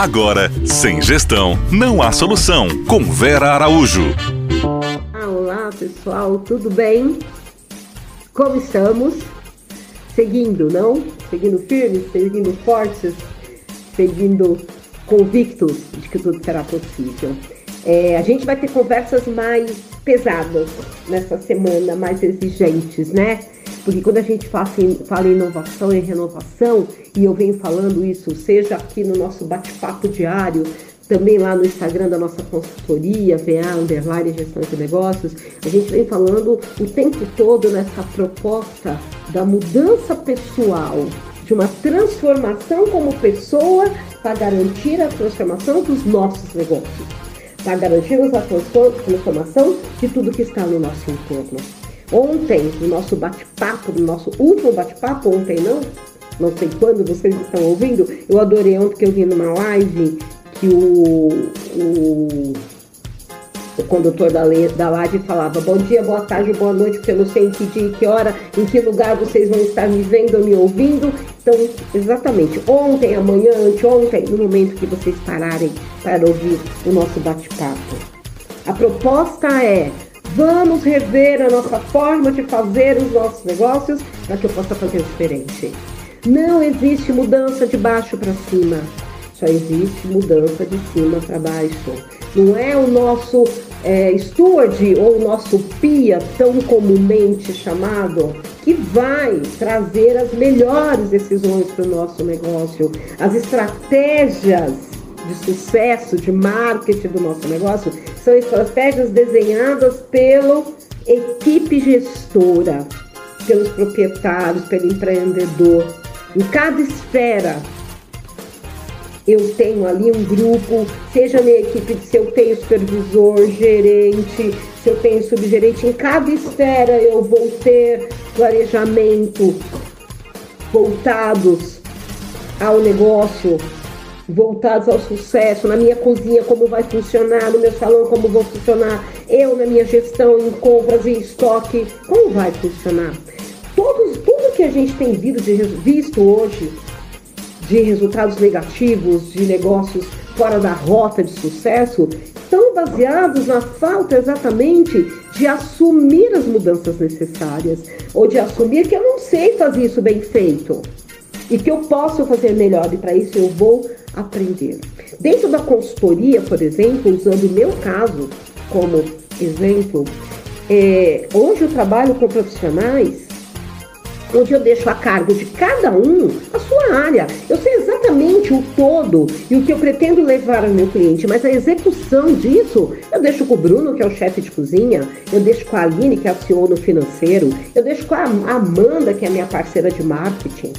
Agora, sem gestão, não há solução. Com Vera Araújo. Olá, pessoal, tudo bem? Como estamos? Seguindo, não? Seguindo firmes, seguindo fortes, seguindo convictos de que tudo será possível. É, a gente vai ter conversas mais pesadas nessa semana, mais exigentes, né? Porque quando a gente fala em, inovação e renovação, e eu venho falando isso, seja aqui no nosso bate-papo diário, também lá no Instagram da nossa consultoria, VA Underline Gestão de Negócios, a gente vem falando o tempo todo nessa proposta da mudança pessoal, de uma transformação como pessoa para garantir a transformação dos nossos negócios, para garantir a transformação de tudo que está no nosso entorno. Ontem, no nosso bate-papo, no nosso último bate-papo, ontem não, não sei quando vocês estão ouvindo, eu adorei ontem que eu vi numa live que o, o, o condutor da, da live falava bom dia, boa tarde, boa noite, porque eu não sei em que dia, em que hora, em que lugar vocês vão estar me vendo ou me ouvindo. Então, exatamente, ontem, amanhã, anteontem, no momento que vocês pararem para ouvir o nosso bate-papo. A proposta é Vamos rever a nossa forma de fazer os nossos negócios para que eu possa fazer diferente. Não existe mudança de baixo para cima, só existe mudança de cima para baixo. Não é o nosso é, steward ou o nosso PIA, tão comumente chamado, que vai trazer as melhores decisões para o nosso negócio, as estratégias de sucesso, de marketing do nosso negócio, são estratégias desenhadas pela equipe gestora, pelos proprietários, pelo empreendedor. Em cada esfera, eu tenho ali um grupo, seja minha equipe, se eu tenho supervisor, gerente, se eu tenho subgerente, em cada esfera eu vou ter planejamento voltados ao negócio, voltados ao sucesso, na minha cozinha como vai funcionar, no meu salão como vou funcionar, eu na minha gestão em compras e estoque, como vai funcionar. Todos, tudo que a gente tem visto hoje de resultados negativos, de negócios fora da rota de sucesso, estão baseados na falta exatamente de assumir as mudanças necessárias, ou de assumir que eu não sei fazer isso bem feito e que eu posso fazer melhor, e para isso eu vou aprender. Dentro da consultoria, por exemplo, usando o meu caso como exemplo, é, hoje eu trabalho com profissionais onde eu deixo a cargo de cada um a sua área. Eu sei exatamente o todo e o que eu pretendo levar ao meu cliente, mas a execução disso eu deixo com o Bruno, que é o chefe de cozinha, eu deixo com a Aline, que é a CEO no financeiro, eu deixo com a Amanda, que é a minha parceira de marketing.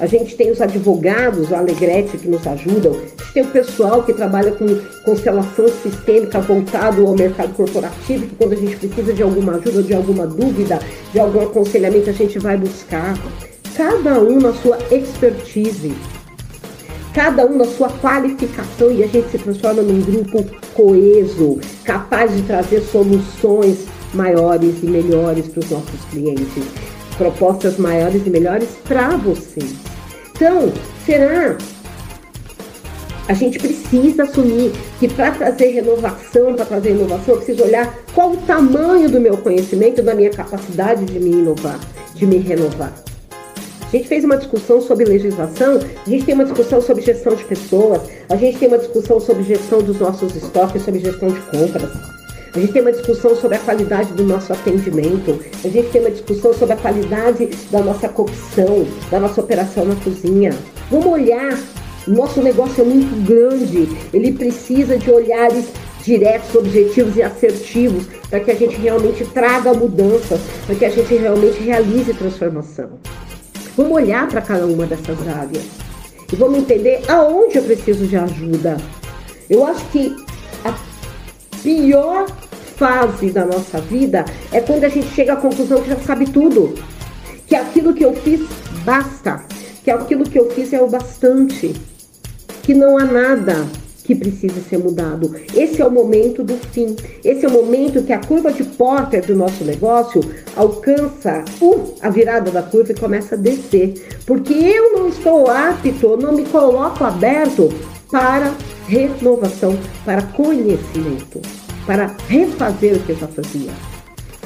A gente tem os advogados, a Alegrete, que nos ajudam. A gente tem o pessoal que trabalha com constelação sistêmica voltado ao mercado corporativo, que quando a gente precisa de alguma ajuda, de alguma dúvida, de algum aconselhamento, a gente vai buscar. Cada um na sua expertise, cada um na sua qualificação e a gente se transforma num grupo coeso, capaz de trazer soluções maiores e melhores para os nossos clientes propostas maiores e melhores para vocês. Então, será? A gente precisa assumir que para trazer renovação, para trazer inovação, eu preciso olhar qual o tamanho do meu conhecimento, da minha capacidade de me inovar, de me renovar. A gente fez uma discussão sobre legislação, a gente tem uma discussão sobre gestão de pessoas, a gente tem uma discussão sobre gestão dos nossos estoques, sobre gestão de compras. A gente tem uma discussão sobre a qualidade do nosso atendimento, a gente tem uma discussão sobre a qualidade da nossa cocção, da nossa operação na cozinha. Vamos olhar, nosso negócio é muito grande, ele precisa de olhares diretos, objetivos e assertivos para que a gente realmente traga mudanças, para que a gente realmente realize transformação. Vamos olhar para cada uma dessas áreas e vamos entender aonde eu preciso de ajuda. Eu acho que pior fase da nossa vida é quando a gente chega à conclusão que já sabe tudo. Que aquilo que eu fiz basta. Que aquilo que eu fiz é o bastante. Que não há nada que precise ser mudado. Esse é o momento do fim. Esse é o momento que a curva de Porter do nosso negócio alcança uh, a virada da curva e começa a descer. Porque eu não estou apto, não me coloco aberto para renovação, para conhecimento, para refazer o que já fazia.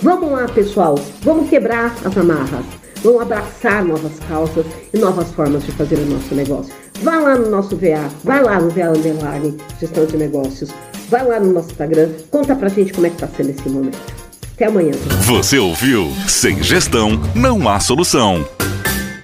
Vamos lá, pessoal, vamos quebrar as amarras, vamos abraçar novas causas e novas formas de fazer o nosso negócio. Vá lá no nosso VA, vai lá no VA Underline, Gestão de Negócios, vai lá no nosso Instagram, conta pra gente como é que tá sendo esse momento. Até amanhã. Você ouviu? Sem gestão, não há solução.